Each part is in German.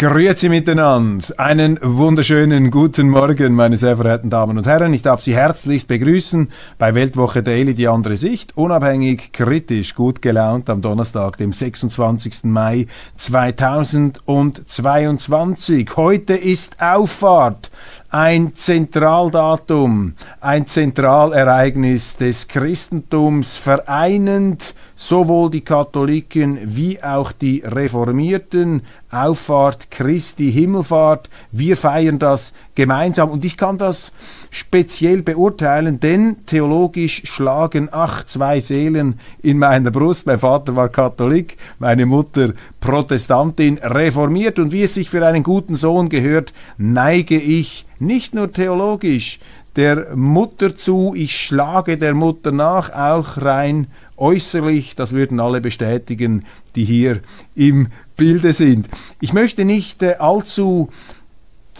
Grüezi miteinander. Einen wunderschönen guten Morgen, meine sehr verehrten Damen und Herren. Ich darf Sie herzlichst begrüßen bei Weltwoche Daily, die andere Sicht. Unabhängig, kritisch, gut gelaunt am Donnerstag, dem 26. Mai 2022. Heute ist Auffahrt ein Zentraldatum, ein Zentralereignis des Christentums, vereinend sowohl die Katholiken wie auch die Reformierten, Auffahrt Christi Himmelfahrt. Wir feiern das gemeinsam und ich kann das speziell beurteilen, denn theologisch schlagen ach zwei Seelen in meiner Brust. Mein Vater war Katholik, meine Mutter Protestantin, reformiert und wie es sich für einen guten Sohn gehört, neige ich nicht nur theologisch der Mutter zu, ich schlage der Mutter nach, auch rein äußerlich, das würden alle bestätigen, die hier im Bilde sind. Ich möchte nicht äh, allzu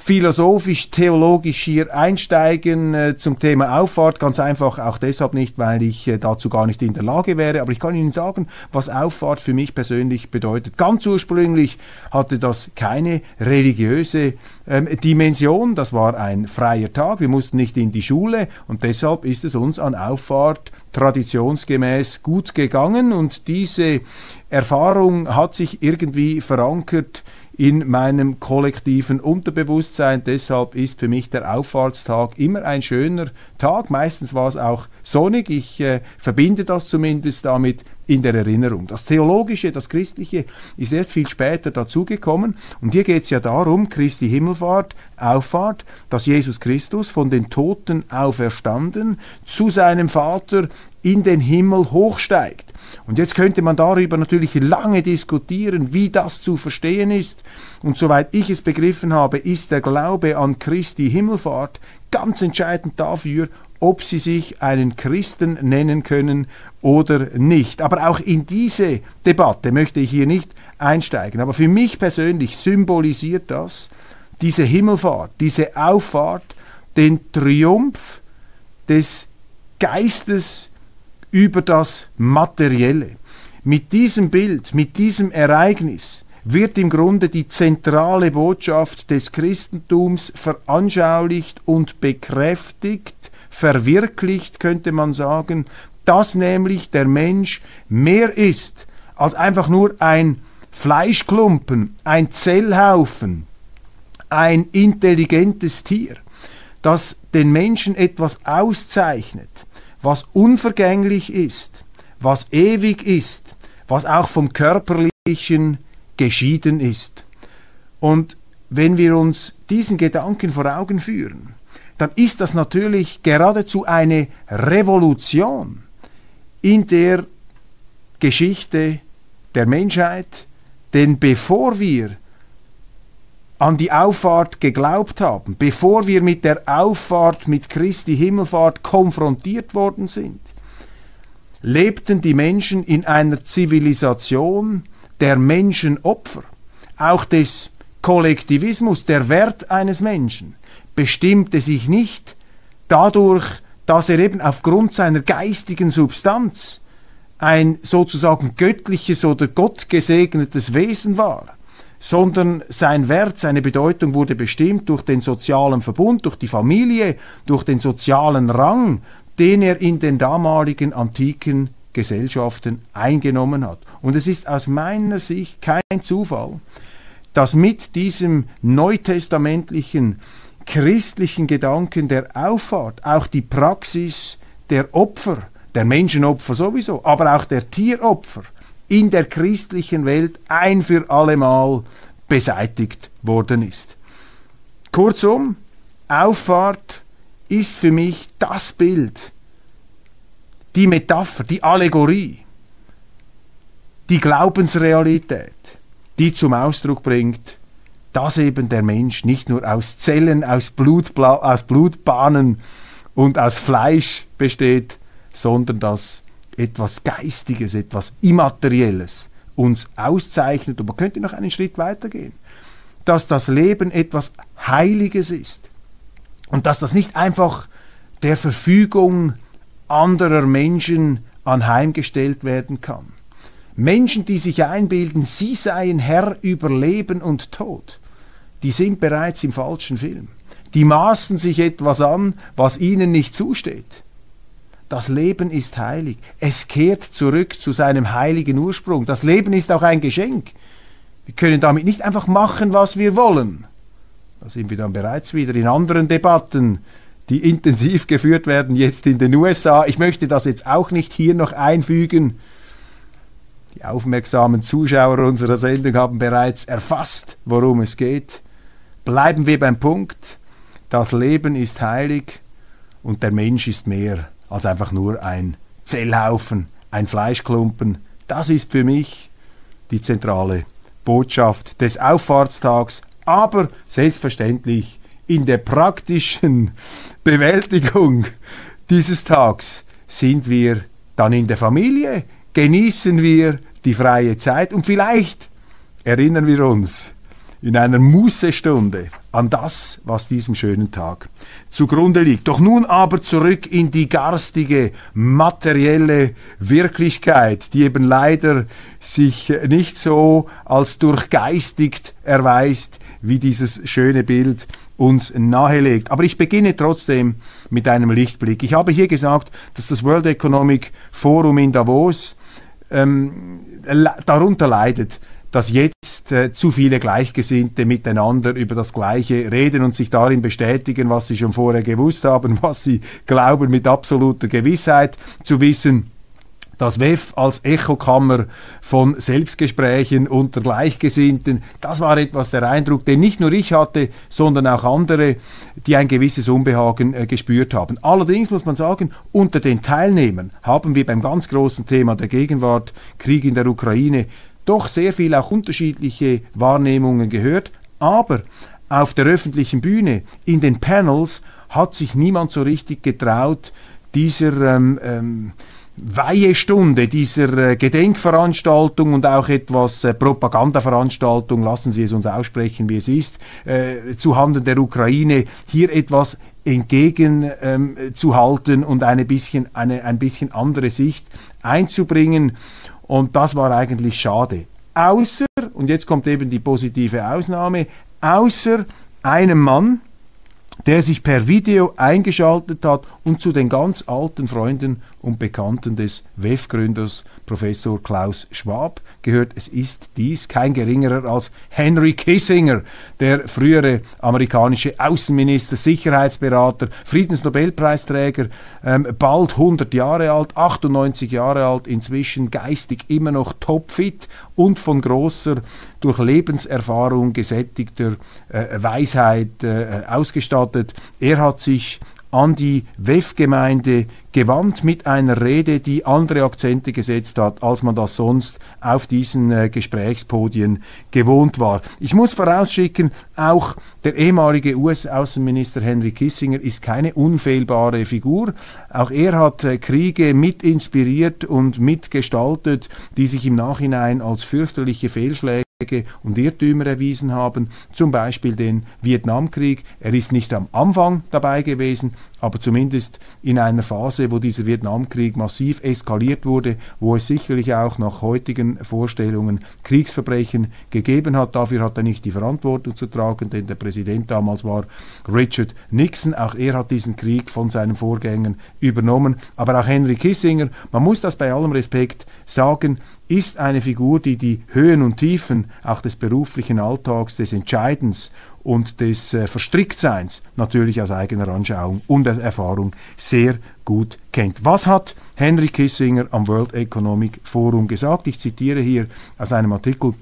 philosophisch-theologisch hier einsteigen äh, zum Thema Auffahrt. Ganz einfach auch deshalb nicht, weil ich äh, dazu gar nicht in der Lage wäre. Aber ich kann Ihnen sagen, was Auffahrt für mich persönlich bedeutet. Ganz ursprünglich hatte das keine religiöse ähm, Dimension. Das war ein freier Tag. Wir mussten nicht in die Schule und deshalb ist es uns an Auffahrt traditionsgemäß gut gegangen und diese Erfahrung hat sich irgendwie verankert in meinem kollektiven Unterbewusstsein. Deshalb ist für mich der Auffahrtstag immer ein schöner Tag. Meistens war es auch sonnig. Ich äh, verbinde das zumindest damit in der Erinnerung. Das Theologische, das Christliche ist erst viel später dazugekommen. Und hier geht es ja darum, Christi Himmelfahrt, Auffahrt, dass Jesus Christus von den Toten auferstanden zu seinem Vater in den Himmel hochsteigt. Und jetzt könnte man darüber natürlich lange diskutieren, wie das zu verstehen ist. Und soweit ich es begriffen habe, ist der Glaube an Christi Himmelfahrt ganz entscheidend dafür, ob sie sich einen Christen nennen können oder nicht. Aber auch in diese Debatte möchte ich hier nicht einsteigen. Aber für mich persönlich symbolisiert das, diese Himmelfahrt, diese Auffahrt, den Triumph des Geistes über das Materielle. Mit diesem Bild, mit diesem Ereignis wird im Grunde die zentrale Botschaft des Christentums veranschaulicht und bekräftigt, verwirklicht, könnte man sagen, dass nämlich der Mensch mehr ist als einfach nur ein Fleischklumpen, ein Zellhaufen, ein intelligentes Tier, dass den Menschen etwas auszeichnet, was unvergänglich ist, was ewig ist, was auch vom körperlichen geschieden ist. Und wenn wir uns diesen Gedanken vor Augen führen, dann ist das natürlich geradezu eine Revolution in der Geschichte der Menschheit, denn bevor wir an die Auffahrt geglaubt haben, bevor wir mit der Auffahrt, mit Christi Himmelfahrt konfrontiert worden sind, lebten die Menschen in einer Zivilisation der Menschenopfer, auch des Kollektivismus, der Wert eines Menschen bestimmte sich nicht dadurch, dass er eben aufgrund seiner geistigen Substanz ein sozusagen göttliches oder gottgesegnetes Wesen war, sondern sein Wert, seine Bedeutung wurde bestimmt durch den sozialen Verbund, durch die Familie, durch den sozialen Rang, den er in den damaligen antiken Gesellschaften eingenommen hat. Und es ist aus meiner Sicht kein Zufall, dass mit diesem neutestamentlichen christlichen Gedanken der Auffahrt auch die Praxis der Opfer, der Menschenopfer sowieso, aber auch der Tieropfer in der christlichen Welt ein für allemal beseitigt worden ist. Kurzum, Auffahrt ist für mich das Bild, die Metapher, die Allegorie, die Glaubensrealität, die zum Ausdruck bringt, dass eben der Mensch nicht nur aus Zellen, aus, Blutbla aus Blutbahnen und aus Fleisch besteht, sondern dass etwas Geistiges, etwas Immaterielles uns auszeichnet. Und man könnte noch einen Schritt weitergehen. Dass das Leben etwas Heiliges ist. Und dass das nicht einfach der Verfügung anderer Menschen anheimgestellt werden kann. Menschen, die sich einbilden, sie seien Herr über Leben und Tod, die sind bereits im falschen Film. Die maßen sich etwas an, was ihnen nicht zusteht. Das Leben ist heilig. Es kehrt zurück zu seinem heiligen Ursprung. Das Leben ist auch ein Geschenk. Wir können damit nicht einfach machen, was wir wollen. Da sind wir dann bereits wieder in anderen Debatten, die intensiv geführt werden jetzt in den USA. Ich möchte das jetzt auch nicht hier noch einfügen. Die aufmerksamen Zuschauer unserer Sendung haben bereits erfasst, worum es geht. Bleiben wir beim Punkt. Das Leben ist heilig und der Mensch ist mehr als einfach nur ein Zellhaufen, ein Fleischklumpen. Das ist für mich die zentrale Botschaft des Auffahrtstags, aber selbstverständlich in der praktischen Bewältigung dieses Tags sind wir dann in der Familie, genießen wir die freie Zeit und vielleicht erinnern wir uns in einer Mußestunde an das, was diesem schönen Tag zugrunde liegt. Doch nun aber zurück in die garstige, materielle Wirklichkeit, die eben leider sich nicht so als durchgeistigt erweist, wie dieses schöne Bild uns nahelegt. Aber ich beginne trotzdem mit einem Lichtblick. Ich habe hier gesagt, dass das World Economic Forum in Davos ähm, darunter leidet, dass jetzt äh, zu viele Gleichgesinnte miteinander über das Gleiche reden und sich darin bestätigen, was sie schon vorher gewusst haben, was sie glauben mit absoluter Gewissheit zu wissen. Das WEF als Echokammer von Selbstgesprächen unter Gleichgesinnten, das war etwas der Eindruck, den nicht nur ich hatte, sondern auch andere, die ein gewisses Unbehagen äh, gespürt haben. Allerdings muss man sagen, unter den Teilnehmern haben wir beim ganz großen Thema der Gegenwart, Krieg in der Ukraine, doch sehr viel auch unterschiedliche Wahrnehmungen gehört, aber auf der öffentlichen Bühne, in den Panels, hat sich niemand so richtig getraut, dieser ähm, ähm, Weihestunde, dieser äh, Gedenkveranstaltung und auch etwas äh, Propagandaveranstaltung, lassen Sie es uns aussprechen, wie es ist, äh, zuhanden der Ukraine hier etwas entgegenzuhalten ähm, und eine bisschen, eine ein bisschen andere Sicht einzubringen. Und das war eigentlich schade. Außer, und jetzt kommt eben die positive Ausnahme, außer einem Mann, der sich per Video eingeschaltet hat und zu den ganz alten Freunden und Bekannten des WEF-Gründers Professor Klaus Schwab gehört. Es ist dies kein geringerer als Henry Kissinger, der frühere amerikanische Außenminister, Sicherheitsberater, Friedensnobelpreisträger, ähm, bald 100 Jahre alt, 98 Jahre alt, inzwischen geistig immer noch topfit und von großer, durch Lebenserfahrung gesättigter äh, Weisheit äh, ausgestattet. Er hat sich an die WEF-Gemeinde gewandt mit einer Rede, die andere Akzente gesetzt hat, als man das sonst auf diesen äh, Gesprächspodien gewohnt war. Ich muss vorausschicken, auch der ehemalige US-Außenminister Henry Kissinger ist keine unfehlbare Figur. Auch er hat äh, Kriege mit inspiriert und mitgestaltet, die sich im Nachhinein als fürchterliche Fehlschläge und Irrtümer erwiesen haben, zum Beispiel den Vietnamkrieg. Er ist nicht am Anfang dabei gewesen, aber zumindest in einer Phase, wo dieser Vietnamkrieg massiv eskaliert wurde, wo es sicherlich auch nach heutigen Vorstellungen Kriegsverbrechen gegeben hat. Dafür hat er nicht die Verantwortung zu tragen, denn der Präsident damals war Richard Nixon. Auch er hat diesen Krieg von seinen Vorgängern übernommen. Aber auch Henry Kissinger, man muss das bei allem Respekt sagen, ist eine Figur, die die Höhen und Tiefen auch des beruflichen Alltags, des Entscheidens und des äh, Verstricktseins natürlich aus eigener Anschauung und Erfahrung sehr gut kennt. Was hat Henry Kissinger am World Economic Forum gesagt? Ich zitiere hier aus einem Artikel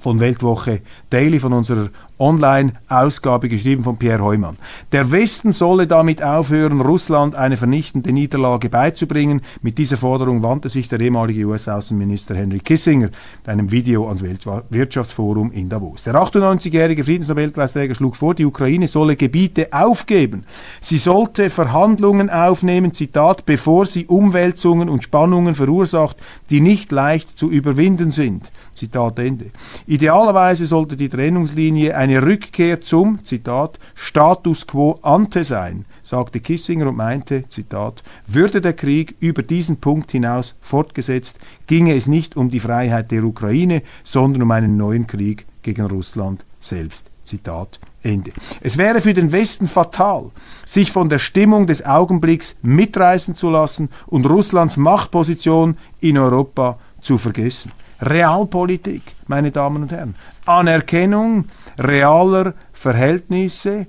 von Weltwoche Daily, von unserer Online-Ausgabe, geschrieben von Pierre Heumann. Der Westen solle damit aufhören, Russland eine vernichtende Niederlage beizubringen. Mit dieser Forderung wandte sich der ehemalige US-Außenminister Henry Kissinger in einem Video ans Weltwirtschaftsforum in Davos. Der 98-jährige Friedensnobelpreisträger schlug vor, die Ukraine solle Gebiete aufgeben. Sie sollte Verhandlungen aufnehmen, Zitat, bevor sie Umwälzungen und Spannungen verursacht, die nicht leicht zu überwinden sind. Zitat Ende. Idealerweise sollte die Trennungslinie eine Rückkehr zum, Zitat, Status quo ante sein, sagte Kissinger und meinte, Zitat, würde der Krieg über diesen Punkt hinaus fortgesetzt, ginge es nicht um die Freiheit der Ukraine, sondern um einen neuen Krieg gegen Russland selbst. Zitat Ende. Es wäre für den Westen fatal, sich von der Stimmung des Augenblicks mitreißen zu lassen und Russlands Machtposition in Europa zu vergessen. Realpolitik, meine Damen und Herren. Anerkennung realer Verhältnisse,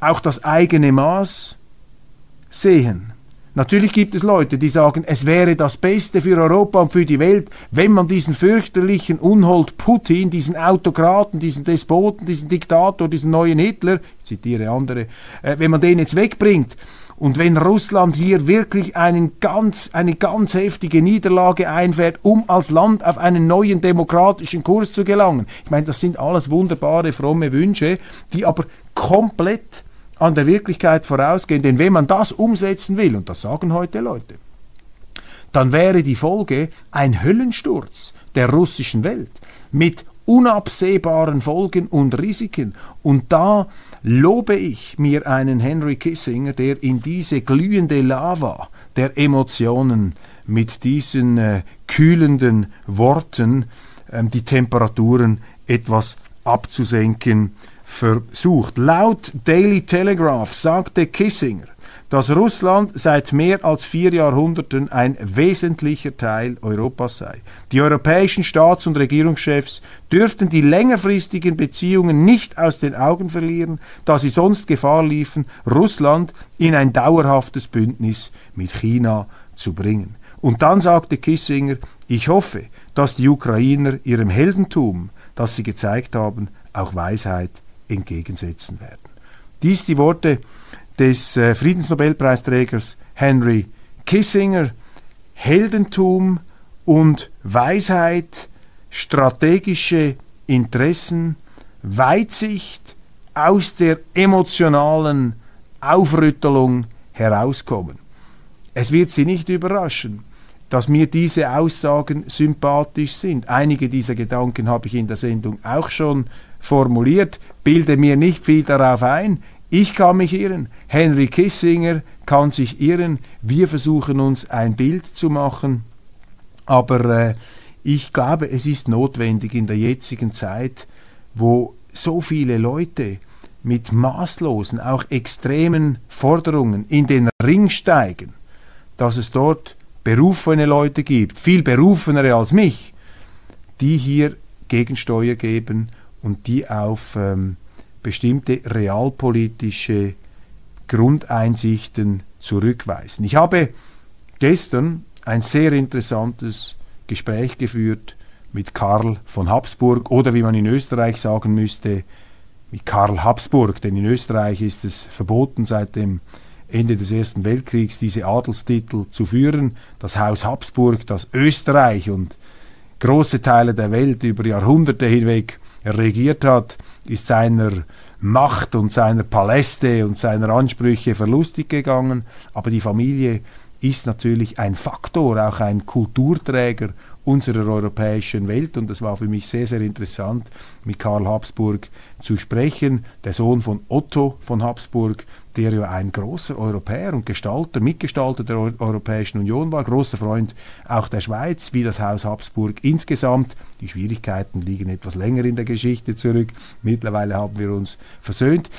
auch das eigene Maß sehen. Natürlich gibt es Leute, die sagen, es wäre das Beste für Europa und für die Welt, wenn man diesen fürchterlichen Unhold Putin, diesen Autokraten, diesen Despoten, diesen Diktator, diesen neuen Hitler, ich zitiere andere, äh, wenn man den jetzt wegbringt und wenn Russland hier wirklich einen ganz, eine ganz heftige Niederlage einfährt, um als Land auf einen neuen demokratischen Kurs zu gelangen. Ich meine, das sind alles wunderbare, fromme Wünsche, die aber komplett an der Wirklichkeit vorausgehen. Denn wenn man das umsetzen will, und das sagen heute Leute, dann wäre die Folge ein Höllensturz der russischen Welt mit unabsehbaren Folgen und Risiken. Und da lobe ich mir einen Henry Kissinger, der in diese glühende Lava der Emotionen mit diesen äh, kühlenden Worten äh, die Temperaturen etwas abzusenken versucht. Laut Daily Telegraph sagte Kissinger, dass Russland seit mehr als vier Jahrhunderten ein wesentlicher Teil Europas sei. Die europäischen Staats- und Regierungschefs dürften die längerfristigen Beziehungen nicht aus den Augen verlieren, da sie sonst Gefahr liefen, Russland in ein dauerhaftes Bündnis mit China zu bringen. Und dann sagte Kissinger, ich hoffe, dass die Ukrainer ihrem Heldentum, das sie gezeigt haben, auch Weisheit entgegensetzen werden. Dies die Worte des äh, Friedensnobelpreisträgers Henry Kissinger Heldentum und Weisheit, strategische Interessen, Weitsicht aus der emotionalen Aufrüttelung herauskommen. Es wird Sie nicht überraschen, dass mir diese Aussagen sympathisch sind. Einige dieser Gedanken habe ich in der Sendung auch schon formuliert, bilde mir nicht viel darauf ein. Ich kann mich irren, Henry Kissinger kann sich irren, wir versuchen uns ein Bild zu machen, aber äh, ich glaube, es ist notwendig in der jetzigen Zeit, wo so viele Leute mit maßlosen, auch extremen Forderungen in den Ring steigen, dass es dort berufene Leute gibt, viel berufenere als mich, die hier Gegensteuer geben und die auf ähm, bestimmte realpolitische Grundeinsichten zurückweisen. Ich habe gestern ein sehr interessantes Gespräch geführt mit Karl von Habsburg oder wie man in Österreich sagen müsste, mit Karl Habsburg, denn in Österreich ist es verboten seit dem Ende des Ersten Weltkriegs diese Adelstitel zu führen. Das Haus Habsburg, das Österreich und große Teile der Welt über Jahrhunderte hinweg regiert hat, ist seiner Macht und seiner Paläste und seiner Ansprüche verlustig gegangen. Aber die Familie ist natürlich ein Faktor, auch ein Kulturträger unserer europäischen Welt. Und es war für mich sehr, sehr interessant, mit Karl Habsburg zu sprechen, der Sohn von Otto von Habsburg, der ja ein großer Europäer und Gestalter, Mitgestalter der Europäischen Union war, großer Freund auch der Schweiz, wie das Haus Habsburg insgesamt. Die Schwierigkeiten liegen etwas länger in der Geschichte zurück. Mittlerweile haben wir uns versöhnt.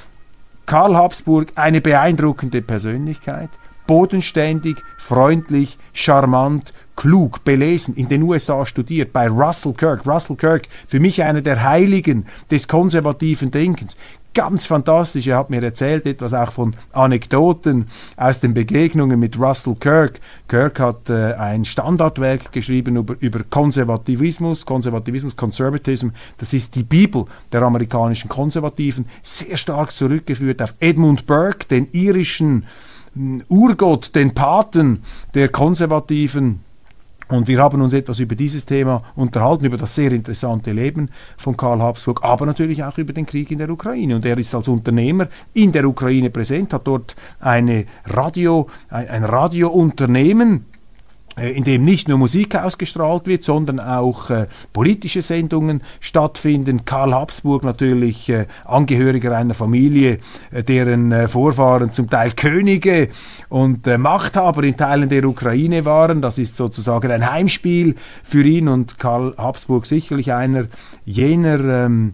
Karl Habsburg, eine beeindruckende Persönlichkeit, bodenständig, freundlich, charmant, klug, belesen, in den USA studiert, bei Russell Kirk. Russell Kirk, für mich einer der Heiligen des konservativen Denkens ganz fantastisch. Er hat mir erzählt etwas auch von Anekdoten aus den Begegnungen mit Russell Kirk. Kirk hat äh, ein Standardwerk geschrieben über, über Konservativismus, Konservativismus, Conservatism. Das ist die Bibel der amerikanischen Konservativen, sehr stark zurückgeführt auf Edmund Burke, den irischen hm, Urgott, den Paten der Konservativen und wir haben uns etwas über dieses Thema unterhalten, über das sehr interessante Leben von Karl Habsburg, aber natürlich auch über den Krieg in der Ukraine. Und er ist als Unternehmer in der Ukraine präsent, hat dort eine Radio, ein, ein Radiounternehmen, in dem nicht nur Musik ausgestrahlt wird, sondern auch äh, politische Sendungen stattfinden. Karl Habsburg natürlich äh, Angehöriger einer Familie, äh, deren äh, Vorfahren zum Teil Könige und äh, Machthaber in Teilen der Ukraine waren. Das ist sozusagen ein Heimspiel für ihn und Karl Habsburg sicherlich einer jener ähm,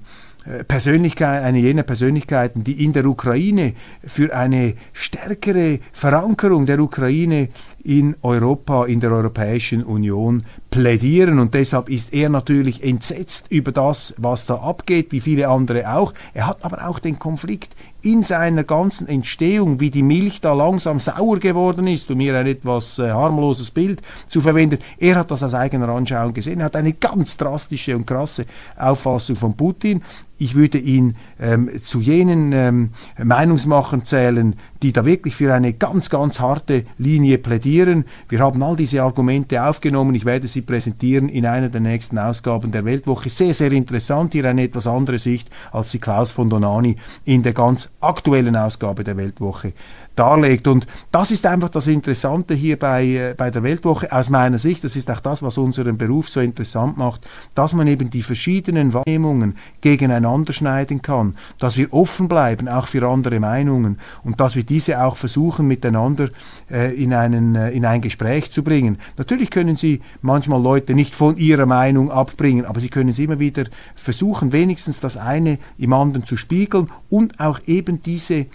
Persönlichkeit, eine jener Persönlichkeiten, die in der Ukraine für eine stärkere Verankerung der Ukraine in Europa, in der Europäischen Union plädieren. Und deshalb ist er natürlich entsetzt über das, was da abgeht, wie viele andere auch. Er hat aber auch den Konflikt in seiner ganzen Entstehung, wie die Milch da langsam sauer geworden ist, um hier ein etwas äh, harmloses Bild zu verwenden. Er hat das aus eigener Anschauung gesehen. Er hat eine ganz drastische und krasse Auffassung von Putin. Ich würde ihn ähm, zu jenen ähm, Meinungsmachern zählen, die da wirklich für eine ganz, ganz harte Linie plädieren. Wir haben all diese Argumente aufgenommen. Ich werde sie präsentieren in einer der nächsten Ausgaben der Weltwoche. Sehr, sehr interessant. Hier eine etwas andere Sicht, als sie Klaus von Donani in der ganz aktuellen Ausgabe der Weltwoche darlegt. Und das ist einfach das Interessante hier bei, äh, bei der Weltwoche aus meiner Sicht. Das ist auch das, was unseren Beruf so interessant macht, dass man eben die verschiedenen Wahrnehmungen gegeneinander schneiden kann, dass wir offen bleiben, auch für andere Meinungen und dass wir diese auch versuchen, miteinander äh, in, einen, äh, in ein Gespräch zu bringen. Natürlich können Sie manchmal Leute nicht von ihrer Meinung abbringen, aber Sie können sie immer wieder versuchen, wenigstens das eine im anderen zu spiegeln und auch eben diese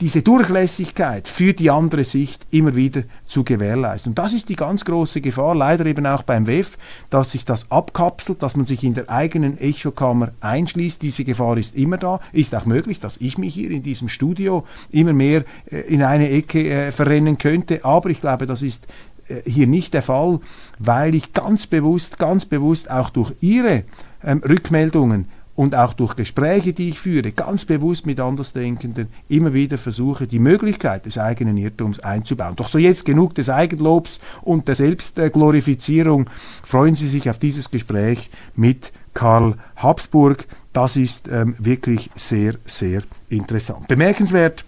diese Durchlässigkeit für die andere Sicht immer wieder zu gewährleisten. Und das ist die ganz große Gefahr, leider eben auch beim WEF, dass sich das abkapselt, dass man sich in der eigenen Echokammer einschließt. Diese Gefahr ist immer da. Ist auch möglich, dass ich mich hier in diesem Studio immer mehr äh, in eine Ecke äh, verrennen könnte. Aber ich glaube, das ist äh, hier nicht der Fall, weil ich ganz bewusst, ganz bewusst auch durch Ihre ähm, Rückmeldungen und auch durch Gespräche, die ich führe, ganz bewusst mit Andersdenkenden immer wieder versuche, die Möglichkeit des eigenen Irrtums einzubauen. Doch so jetzt genug des Eigenlobs und der Selbstglorifizierung. Freuen Sie sich auf dieses Gespräch mit Karl Habsburg. Das ist ähm, wirklich sehr, sehr interessant. Bemerkenswert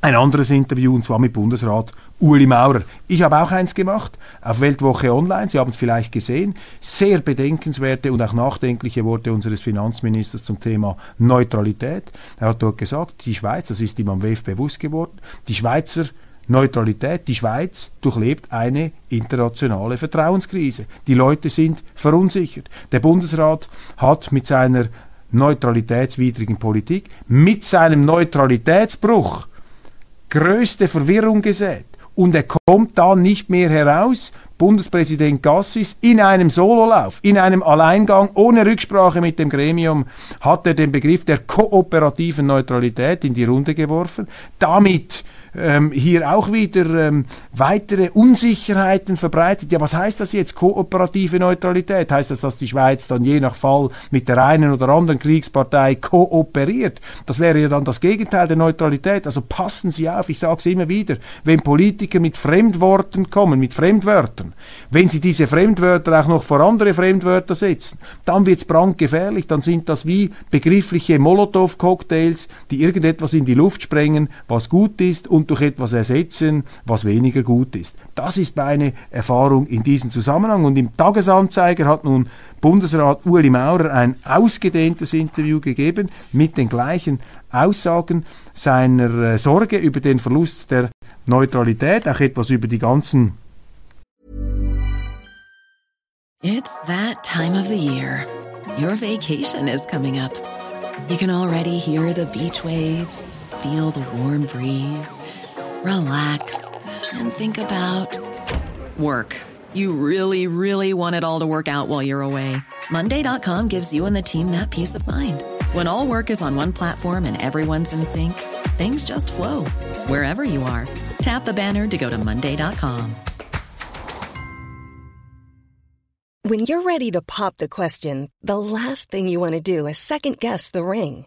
ein anderes Interview und zwar mit Bundesrat Uli Maurer. Ich habe auch eins gemacht auf Weltwoche Online. Sie haben es vielleicht gesehen. Sehr bedenkenswerte und auch nachdenkliche Worte unseres Finanzministers zum Thema Neutralität. Er hat dort gesagt, die Schweiz, das ist ihm am WEF bewusst geworden, die Schweizer Neutralität, die Schweiz durchlebt eine internationale Vertrauenskrise. Die Leute sind verunsichert. Der Bundesrat hat mit seiner neutralitätswidrigen Politik, mit seinem Neutralitätsbruch größte Verwirrung gesät und er kommt da nicht mehr heraus. Bundespräsident Gassis in einem Sololauf, in einem Alleingang, ohne Rücksprache mit dem Gremium, hat er den Begriff der kooperativen Neutralität in die Runde geworfen. Damit ähm, hier auch wieder ähm, weitere Unsicherheiten verbreitet. Ja, was heißt das jetzt? Kooperative Neutralität? Heißt das, dass die Schweiz dann je nach Fall mit der einen oder anderen Kriegspartei kooperiert? Das wäre ja dann das Gegenteil der Neutralität. Also passen Sie auf, ich sage es immer wieder, wenn Politiker mit Fremdworten kommen, mit Fremdwörtern, wenn sie diese Fremdwörter auch noch vor andere Fremdwörter setzen, dann wird es brandgefährlich, dann sind das wie begriffliche Molotow-Cocktails, die irgendetwas in die Luft sprengen, was gut ist und durch etwas ersetzen, was weniger gut ist. Das ist meine Erfahrung in diesem Zusammenhang. Und im Tagesanzeiger hat nun Bundesrat Ueli Maurer ein ausgedehntes Interview gegeben mit den gleichen Aussagen seiner äh, Sorge über den Verlust der Neutralität, auch etwas über die ganzen It's that time of the year. Your vacation is coming up. You can already hear the beach waves, feel the warm breeze, relax and think about work. You really, really want it all to work out while you're away. Monday.com gives you and the team that peace of mind. When all work is on one platform and everyone's in sync, things just flow wherever you are. Tap the banner to go to Monday.com. When you're ready to pop the question, the last thing you want to do is second guess the ring.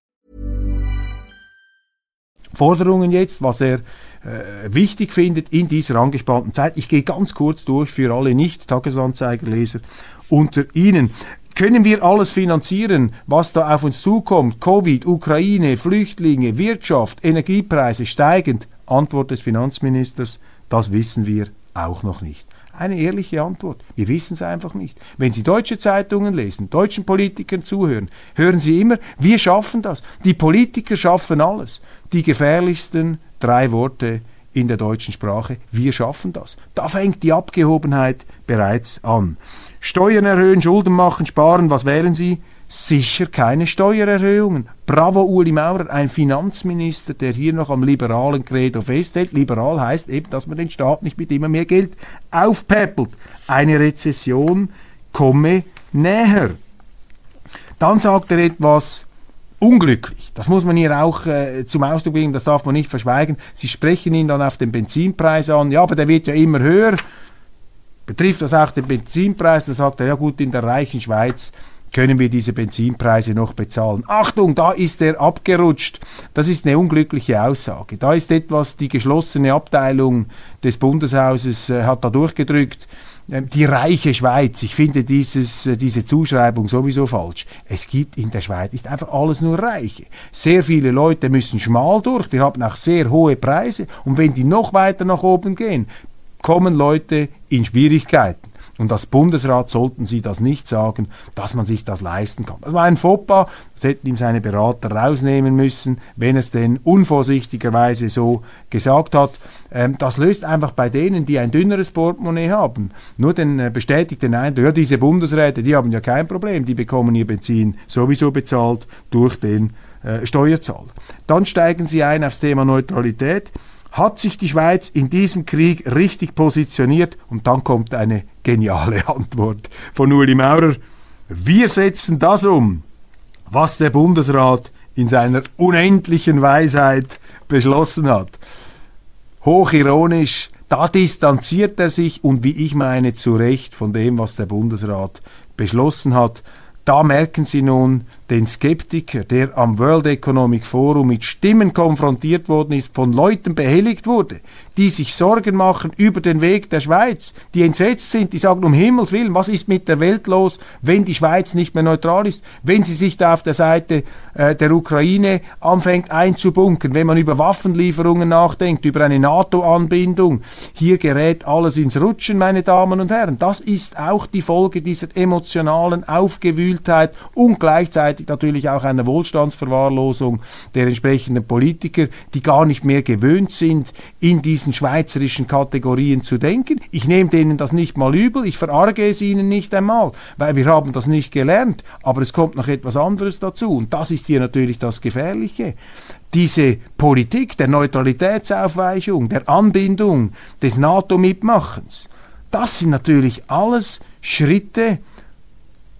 Forderungen jetzt, was er äh, wichtig findet in dieser angespannten Zeit. Ich gehe ganz kurz durch für alle Nicht-Tagesanzeigerleser unter Ihnen. Können wir alles finanzieren, was da auf uns zukommt? Covid, Ukraine, Flüchtlinge, Wirtschaft, Energiepreise steigend? Antwort des Finanzministers, das wissen wir auch noch nicht. Eine ehrliche Antwort. Wir wissen es einfach nicht. Wenn Sie deutsche Zeitungen lesen, deutschen Politikern zuhören, hören Sie immer, wir schaffen das. Die Politiker schaffen alles. Die gefährlichsten drei Worte in der deutschen Sprache, wir schaffen das. Da fängt die Abgehobenheit bereits an. Steuern erhöhen, Schulden machen, sparen, was wären Sie? Sicher keine Steuererhöhungen. Bravo Uli Maurer, ein Finanzminister, der hier noch am liberalen Credo festhält. Liberal heißt eben, dass man den Staat nicht mit immer mehr Geld aufpäppelt. Eine Rezession komme näher. Dann sagt er etwas unglücklich. Das muss man hier auch äh, zum Ausdruck bringen, das darf man nicht verschweigen. Sie sprechen ihn dann auf den Benzinpreis an. Ja, aber der wird ja immer höher. Betrifft das auch den Benzinpreis? Dann sagt er, ja gut, in der reichen Schweiz können wir diese Benzinpreise noch bezahlen. Achtung, da ist er abgerutscht. Das ist eine unglückliche Aussage. Da ist etwas, die geschlossene Abteilung des Bundeshauses äh, hat da durchgedrückt. Ähm, die reiche Schweiz, ich finde dieses, äh, diese Zuschreibung sowieso falsch. Es gibt in der Schweiz nicht einfach alles nur Reiche. Sehr viele Leute müssen schmal durch. Wir haben auch sehr hohe Preise. Und wenn die noch weiter nach oben gehen, kommen Leute in Schwierigkeiten. Und als Bundesrat sollten Sie das nicht sagen, dass man sich das leisten kann. Das war ein Fauxpas, das hätten ihm seine Berater rausnehmen müssen, wenn es denn unvorsichtigerweise so gesagt hat. Ähm, das löst einfach bei denen, die ein dünneres Portemonnaie haben, nur den äh, bestätigten Eindruck, ja, diese Bundesräte, die haben ja kein Problem, die bekommen ihr Benzin sowieso bezahlt durch den äh, Steuerzahler. Dann steigen sie ein aufs Thema Neutralität. Hat sich die Schweiz in diesem Krieg richtig positioniert? Und dann kommt eine geniale Antwort von Uli Maurer. Wir setzen das um, was der Bundesrat in seiner unendlichen Weisheit beschlossen hat. Hochironisch, da distanziert er sich und wie ich meine zu Recht von dem, was der Bundesrat beschlossen hat. Da merken Sie nun, den Skeptiker, der am World Economic Forum mit Stimmen konfrontiert worden ist, von Leuten behelligt wurde, die sich Sorgen machen über den Weg der Schweiz, die entsetzt sind, die sagen, um Himmels Willen, was ist mit der Welt los, wenn die Schweiz nicht mehr neutral ist, wenn sie sich da auf der Seite äh, der Ukraine anfängt einzubunkern, wenn man über Waffenlieferungen nachdenkt, über eine NATO-Anbindung. Hier gerät alles ins Rutschen, meine Damen und Herren. Das ist auch die Folge dieser emotionalen Aufgewühltheit und gleichzeitig gleichzeitig natürlich auch einer Wohlstandsverwahrlosung der entsprechenden Politiker, die gar nicht mehr gewöhnt sind, in diesen schweizerischen Kategorien zu denken. Ich nehme denen das nicht mal übel, ich verarge es ihnen nicht einmal, weil wir haben das nicht gelernt, aber es kommt noch etwas anderes dazu und das ist hier natürlich das Gefährliche diese Politik der Neutralitätsaufweichung, der Anbindung, des NATO-Mitmachens, das sind natürlich alles Schritte,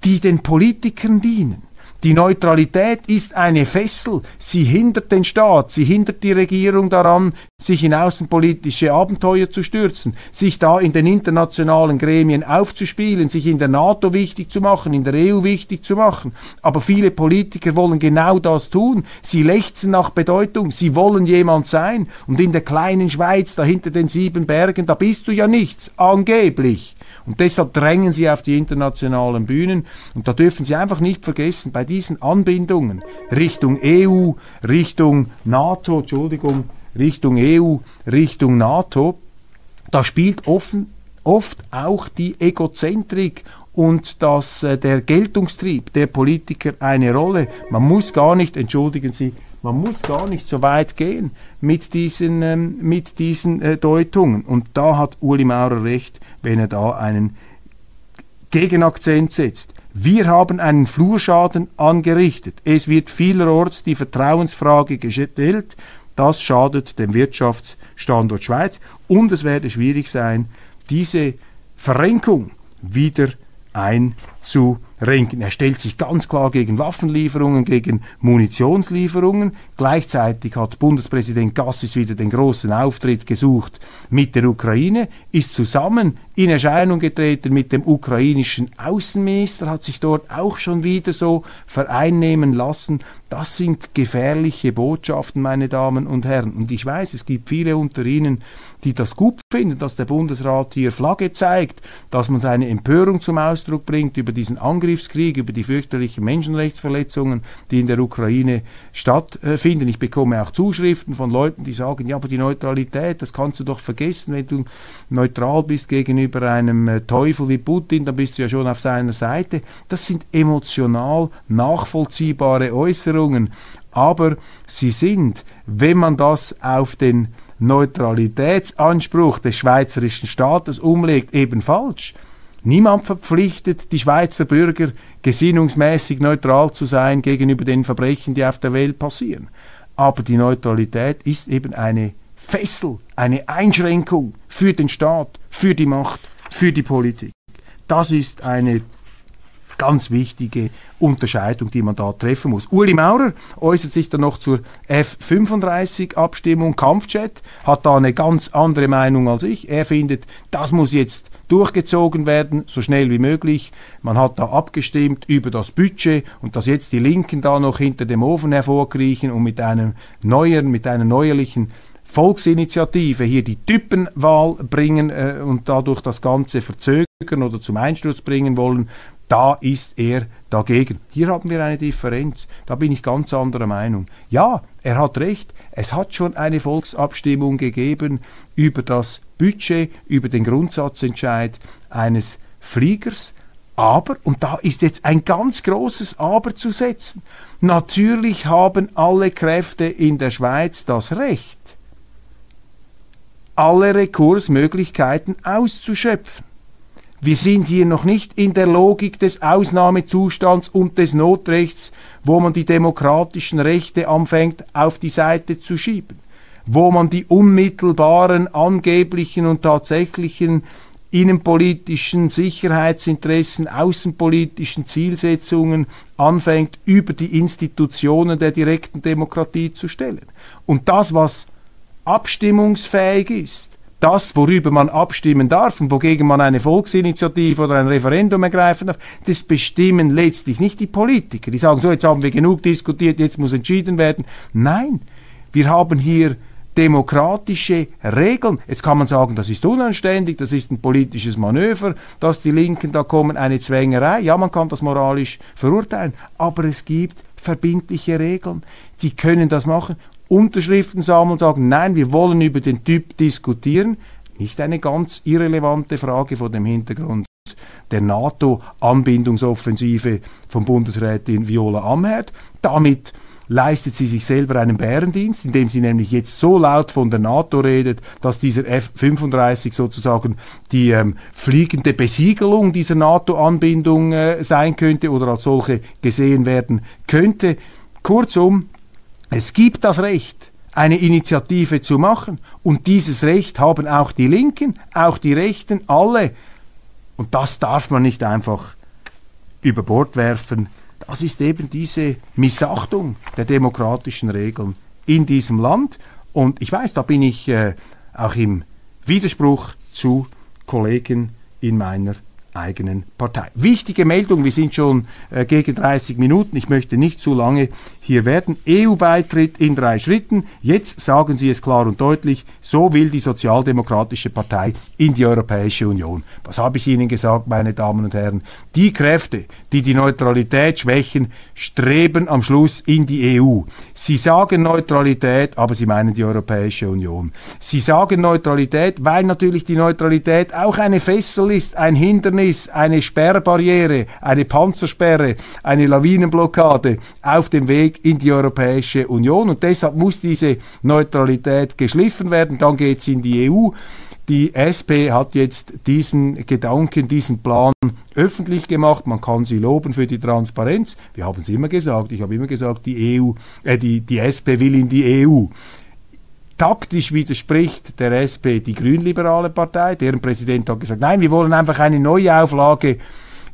die den Politikern dienen. Die Neutralität ist eine Fessel. Sie hindert den Staat, sie hindert die Regierung daran, sich in außenpolitische Abenteuer zu stürzen, sich da in den internationalen Gremien aufzuspielen, sich in der NATO wichtig zu machen, in der EU wichtig zu machen. Aber viele Politiker wollen genau das tun. Sie lechzen nach Bedeutung, sie wollen jemand sein. Und in der kleinen Schweiz, da hinter den sieben Bergen, da bist du ja nichts, angeblich. Und deshalb drängen sie auf die internationalen Bühnen. Und da dürfen Sie einfach nicht vergessen, bei diesen Anbindungen Richtung EU, Richtung NATO, Entschuldigung, Richtung EU, Richtung NATO, da spielt offen, oft auch die Egozentrik und dass äh, der Geltungstrieb der Politiker eine Rolle. Man muss gar nicht, entschuldigen Sie, man muss gar nicht so weit gehen mit diesen, ähm, mit diesen äh, Deutungen. Und da hat Uli Maurer recht, wenn er da einen Gegenakzent setzt. Wir haben einen Flurschaden angerichtet. Es wird vielerorts die Vertrauensfrage gestellt. Das schadet dem Wirtschaftsstandort Schweiz. Und es werde schwierig sein, diese Verrenkung wieder einzurenken. Er stellt sich ganz klar gegen Waffenlieferungen, gegen Munitionslieferungen. Gleichzeitig hat Bundespräsident Gassis wieder den großen Auftritt gesucht mit der Ukraine, ist zusammen in Erscheinung getreten mit dem ukrainischen Außenminister, hat sich dort auch schon wieder so vereinnehmen lassen. Das sind gefährliche Botschaften, meine Damen und Herren. Und ich weiß, es gibt viele unter Ihnen, die das gut finden, dass der Bundesrat hier Flagge zeigt, dass man seine Empörung zum Ausdruck bringt über diesen Angriffskrieg, über die fürchterlichen Menschenrechtsverletzungen, die in der Ukraine stattfinden. Ich bekomme auch Zuschriften von Leuten, die sagen, ja, aber die Neutralität, das kannst du doch vergessen, wenn du neutral bist gegenüber einem äh, Teufel wie Putin, dann bist du ja schon auf seiner Seite. Das sind emotional nachvollziehbare Äußerungen, aber sie sind, wenn man das auf den Neutralitätsanspruch des schweizerischen Staates umlegt, eben falsch. Niemand verpflichtet die Schweizer Bürger, gesinnungsmäßig neutral zu sein gegenüber den Verbrechen, die auf der Welt passieren. Aber die Neutralität ist eben eine Fessel, eine Einschränkung für den Staat, für die Macht, für die Politik. Das ist eine ganz wichtige Unterscheidung, die man da treffen muss. Uli Maurer äußert sich dann noch zur F-35-Abstimmung, Kampfjet, hat da eine ganz andere Meinung als ich. Er findet, das muss jetzt durchgezogen werden, so schnell wie möglich. Man hat da abgestimmt über das Budget und dass jetzt die Linken da noch hinter dem Ofen hervorkriechen und mit einem neuen, mit einer neuerlichen Volksinitiative hier die Typenwahl bringen äh, und dadurch das Ganze verzögern oder zum Einsturz bringen wollen, da ist er dagegen. Hier haben wir eine Differenz. Da bin ich ganz anderer Meinung. Ja, er hat recht. Es hat schon eine Volksabstimmung gegeben über das Budget, über den Grundsatzentscheid eines Fliegers. Aber, und da ist jetzt ein ganz großes Aber zu setzen, natürlich haben alle Kräfte in der Schweiz das Recht, alle Rekursmöglichkeiten auszuschöpfen. Wir sind hier noch nicht in der Logik des Ausnahmezustands und des Notrechts, wo man die demokratischen Rechte anfängt auf die Seite zu schieben, wo man die unmittelbaren, angeblichen und tatsächlichen innenpolitischen Sicherheitsinteressen, außenpolitischen Zielsetzungen anfängt, über die Institutionen der direkten Demokratie zu stellen. Und das, was abstimmungsfähig ist, das, worüber man abstimmen darf und wogegen man eine Volksinitiative oder ein Referendum ergreifen darf, das bestimmen letztlich nicht die Politiker. Die sagen, so, jetzt haben wir genug diskutiert, jetzt muss entschieden werden. Nein, wir haben hier demokratische Regeln. Jetzt kann man sagen, das ist unanständig, das ist ein politisches Manöver, dass die Linken da kommen, eine Zwängerei. Ja, man kann das moralisch verurteilen, aber es gibt verbindliche Regeln. Die können das machen Unterschriften sammeln, sagen, nein, wir wollen über den Typ diskutieren. Nicht eine ganz irrelevante Frage vor dem Hintergrund der NATO-Anbindungsoffensive von Bundesrätin Viola Amherd. Damit leistet sie sich selber einen Bärendienst, indem sie nämlich jetzt so laut von der NATO redet, dass dieser F-35 sozusagen die ähm, fliegende Besiegelung dieser NATO-Anbindung äh, sein könnte oder als solche gesehen werden könnte. Kurzum, es gibt das Recht, eine Initiative zu machen. Und dieses Recht haben auch die Linken, auch die Rechten, alle. Und das darf man nicht einfach über Bord werfen. Das ist eben diese Missachtung der demokratischen Regeln in diesem Land. Und ich weiß, da bin ich äh, auch im Widerspruch zu Kollegen in meiner eigenen Partei. Wichtige Meldung, wir sind schon äh, gegen 30 Minuten, ich möchte nicht zu lange hier werden EU-Beitritt in drei Schritten. Jetzt sagen Sie es klar und deutlich, so will die Sozialdemokratische Partei in die Europäische Union. Was habe ich Ihnen gesagt, meine Damen und Herren? Die Kräfte, die die Neutralität schwächen, streben am Schluss in die EU. Sie sagen Neutralität, aber sie meinen die Europäische Union. Sie sagen Neutralität, weil natürlich die Neutralität auch eine Fessel ist, ein Hindernis, eine Sperrbarriere, eine Panzersperre, eine Lawinenblockade auf dem Weg in die Europäische Union. Und deshalb muss diese Neutralität geschliffen werden. Dann geht es in die EU. Die SP hat jetzt diesen Gedanken, diesen Plan öffentlich gemacht. Man kann sie loben für die Transparenz. Wir haben es immer gesagt. Ich habe immer gesagt, die EU, äh, die, die SP will in die EU. Taktisch widerspricht der SP die grünliberale Partei. Deren Präsident hat gesagt, nein, wir wollen einfach eine Neuauflage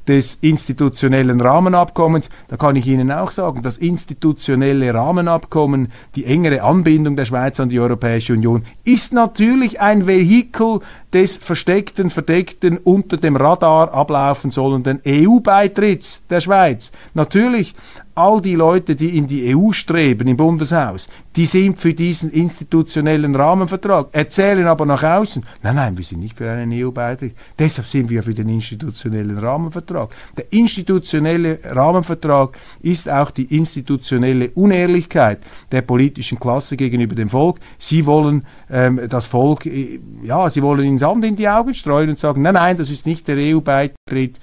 des institutionellen Rahmenabkommens. Da kann ich Ihnen auch sagen, das institutionelle Rahmenabkommen, die engere Anbindung der Schweiz an die Europäische Union, ist natürlich ein Vehikel des versteckten, verdeckten, unter dem Radar ablaufen sollenden EU-Beitritts der Schweiz. Natürlich all die Leute, die in die EU streben im Bundeshaus, die sind für diesen institutionellen Rahmenvertrag, erzählen aber nach außen, nein, nein, wir sind nicht für einen EU-Beitritt, deshalb sind wir für den institutionellen Rahmenvertrag. Der institutionelle Rahmenvertrag ist auch die institutionelle Unehrlichkeit der politischen Klasse gegenüber dem Volk. Sie wollen ähm, das Volk, äh, ja, sie wollen ihnen Sand in die Augen streuen und sagen, nein, nein, das ist nicht der EU-Beitritt.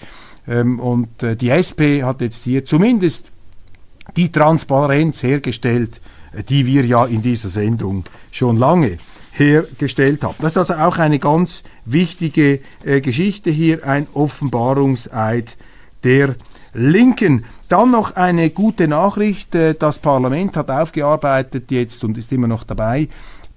Ähm, und äh, die SP hat jetzt hier zumindest die Transparenz hergestellt, die wir ja in dieser Sendung schon lange hergestellt haben. Das ist also auch eine ganz wichtige äh, Geschichte hier, ein Offenbarungseid der Linken. Dann noch eine gute Nachricht. Äh, das Parlament hat aufgearbeitet jetzt und ist immer noch dabei,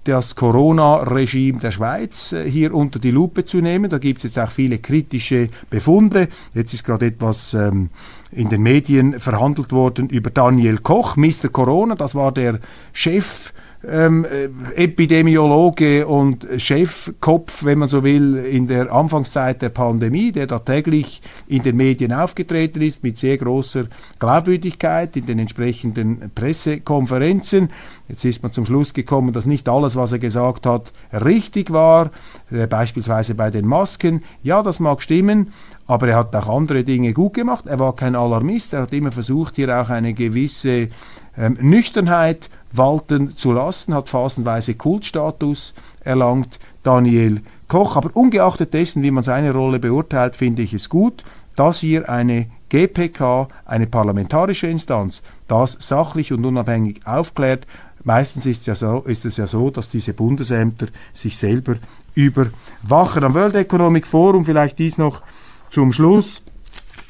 das Corona-Regime der Schweiz äh, hier unter die Lupe zu nehmen. Da gibt es jetzt auch viele kritische Befunde. Jetzt ist gerade etwas ähm, in den Medien verhandelt worden über Daniel Koch, Mr. Corona. Das war der Chef ähm, äh, Epidemiologe und Chefkopf, wenn man so will, in der Anfangszeit der Pandemie, der da täglich in den Medien aufgetreten ist mit sehr großer Glaubwürdigkeit in den entsprechenden Pressekonferenzen. Jetzt ist man zum Schluss gekommen, dass nicht alles, was er gesagt hat, richtig war, äh, beispielsweise bei den Masken. Ja, das mag stimmen, aber er hat auch andere Dinge gut gemacht. Er war kein Alarmist, er hat immer versucht, hier auch eine gewisse ähm, Nüchternheit walten zu lassen, hat phasenweise Kultstatus erlangt, Daniel Koch. Aber ungeachtet dessen, wie man seine Rolle beurteilt, finde ich es gut, dass hier eine GPK, eine parlamentarische Instanz, das sachlich und unabhängig aufklärt. Meistens ist, ja so, ist es ja so, dass diese Bundesämter sich selber überwachen. Am World Economic Forum vielleicht dies noch zum Schluss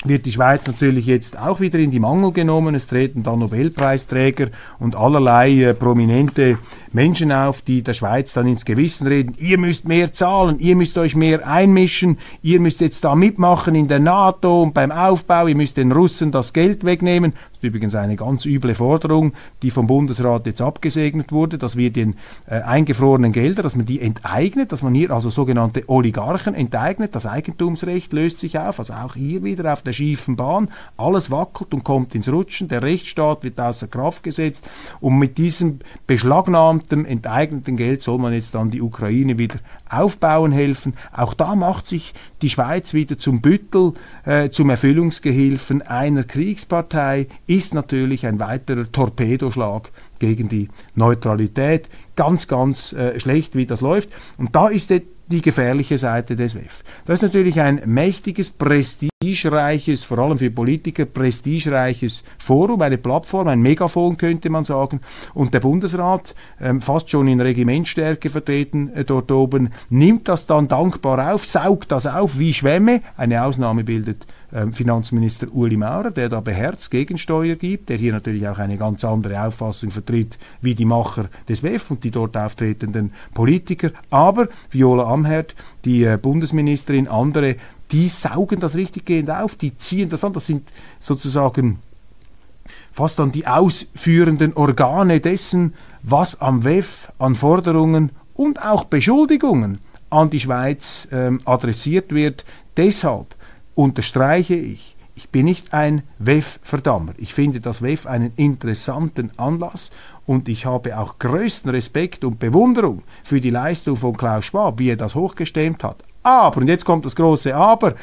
wird die Schweiz natürlich jetzt auch wieder in die Mangel genommen. Es treten dann Nobelpreisträger und allerlei äh, prominente Menschen auf, die der Schweiz dann ins Gewissen reden, ihr müsst mehr zahlen, ihr müsst euch mehr einmischen, ihr müsst jetzt da mitmachen in der NATO und beim Aufbau, ihr müsst den Russen das Geld wegnehmen. Das ist übrigens eine ganz üble Forderung, die vom Bundesrat jetzt abgesegnet wurde, dass wir den äh, eingefrorenen Gelder, dass man die enteignet, dass man hier also sogenannte Oligarchen enteignet, das Eigentumsrecht löst sich auf, also auch hier wieder auf der schiefen Bahn, alles wackelt und kommt ins Rutschen, der Rechtsstaat wird außer Kraft gesetzt. Und mit diesem beschlagnahmten, enteigneten Geld soll man jetzt dann die Ukraine wieder aufbauen helfen. Auch da macht sich die Schweiz wieder zum Büttel, äh, zum Erfüllungsgehilfen einer Kriegspartei, ist natürlich ein weiterer Torpedoschlag gegen die Neutralität. Ganz, ganz äh, schlecht, wie das läuft. Und da ist die gefährliche Seite des WEF. Das ist natürlich ein mächtiges, prestigereiches, vor allem für Politiker, prestigereiches Forum, eine Plattform, ein Megafon könnte man sagen. Und der Bundesrat, ähm, fast schon in Regimentstärke vertreten äh, dort oben, nimmt das dann dankbar auf, saugt das auf wie Schwämme. Eine Ausnahme bildet Finanzminister Uli Maurer, der da beherzt Gegensteuer gibt, der hier natürlich auch eine ganz andere Auffassung vertritt wie die Macher des WEF und die dort auftretenden Politiker. Aber Viola Amherd, die äh, Bundesministerin, andere, die saugen das richtig gehend auf, die ziehen das an, das sind sozusagen fast dann die ausführenden Organe dessen, was am WEF an Forderungen und auch Beschuldigungen an die Schweiz ähm, adressiert wird. Deshalb unterstreiche ich, Ich bin nicht ein WEF-Verdammer. Ich finde das WEF einen interessanten Anlass und ich habe auch größten Respekt und Bewunderung für die Leistung von Klaus Schwab, wie er das hochgestemmt hat. Aber, und jetzt kommt das große Aber,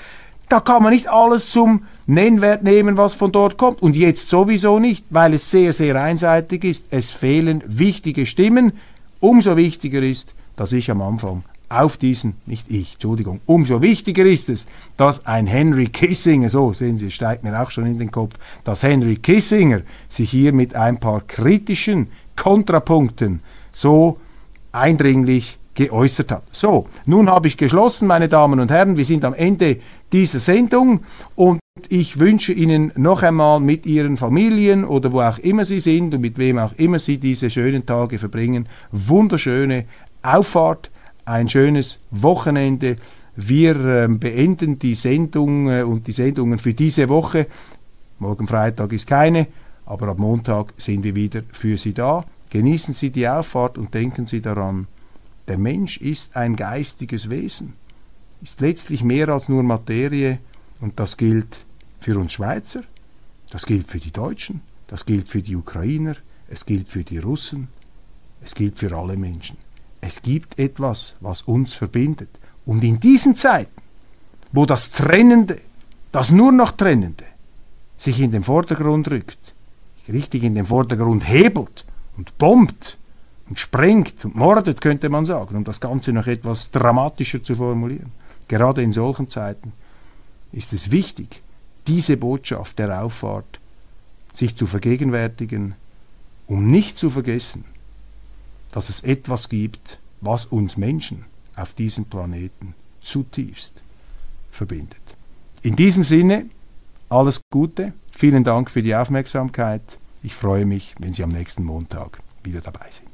da kann man nicht alles zum Nennwert nehmen, was von dort kommt. Und jetzt sowieso nicht, weil es sehr, sehr einseitig ist. Es fehlen wichtige Stimmen. Umso wichtiger ist, dass ich am Anfang auf diesen, nicht ich, Entschuldigung, umso wichtiger ist es, dass ein Henry Kissinger, so sehen Sie, steigt mir auch schon in den Kopf, dass Henry Kissinger sich hier mit ein paar kritischen Kontrapunkten so eindringlich geäußert hat. So, nun habe ich geschlossen, meine Damen und Herren, wir sind am Ende dieser Sendung und ich wünsche Ihnen noch einmal mit Ihren Familien oder wo auch immer Sie sind und mit wem auch immer Sie diese schönen Tage verbringen, wunderschöne Auffahrt, ein schönes Wochenende. Wir äh, beenden die Sendung äh, und die Sendungen für diese Woche. Morgen Freitag ist keine, aber ab Montag sind wir wieder für Sie da. Genießen Sie die Auffahrt und denken Sie daran, der Mensch ist ein geistiges Wesen, ist letztlich mehr als nur Materie und das gilt für uns Schweizer, das gilt für die Deutschen, das gilt für die Ukrainer, es gilt für die Russen, es gilt für alle Menschen. Es gibt etwas, was uns verbindet. Und in diesen Zeiten, wo das Trennende, das nur noch Trennende, sich in den Vordergrund rückt, richtig in den Vordergrund hebelt und bombt, und sprengt und mordet, könnte man sagen, um das Ganze noch etwas dramatischer zu formulieren. Gerade in solchen Zeiten ist es wichtig, diese Botschaft der Auffahrt sich zu vergegenwärtigen, um nicht zu vergessen, dass es etwas gibt, was uns Menschen auf diesem Planeten zutiefst verbindet. In diesem Sinne, alles Gute, vielen Dank für die Aufmerksamkeit. Ich freue mich, wenn Sie am nächsten Montag wieder dabei sind.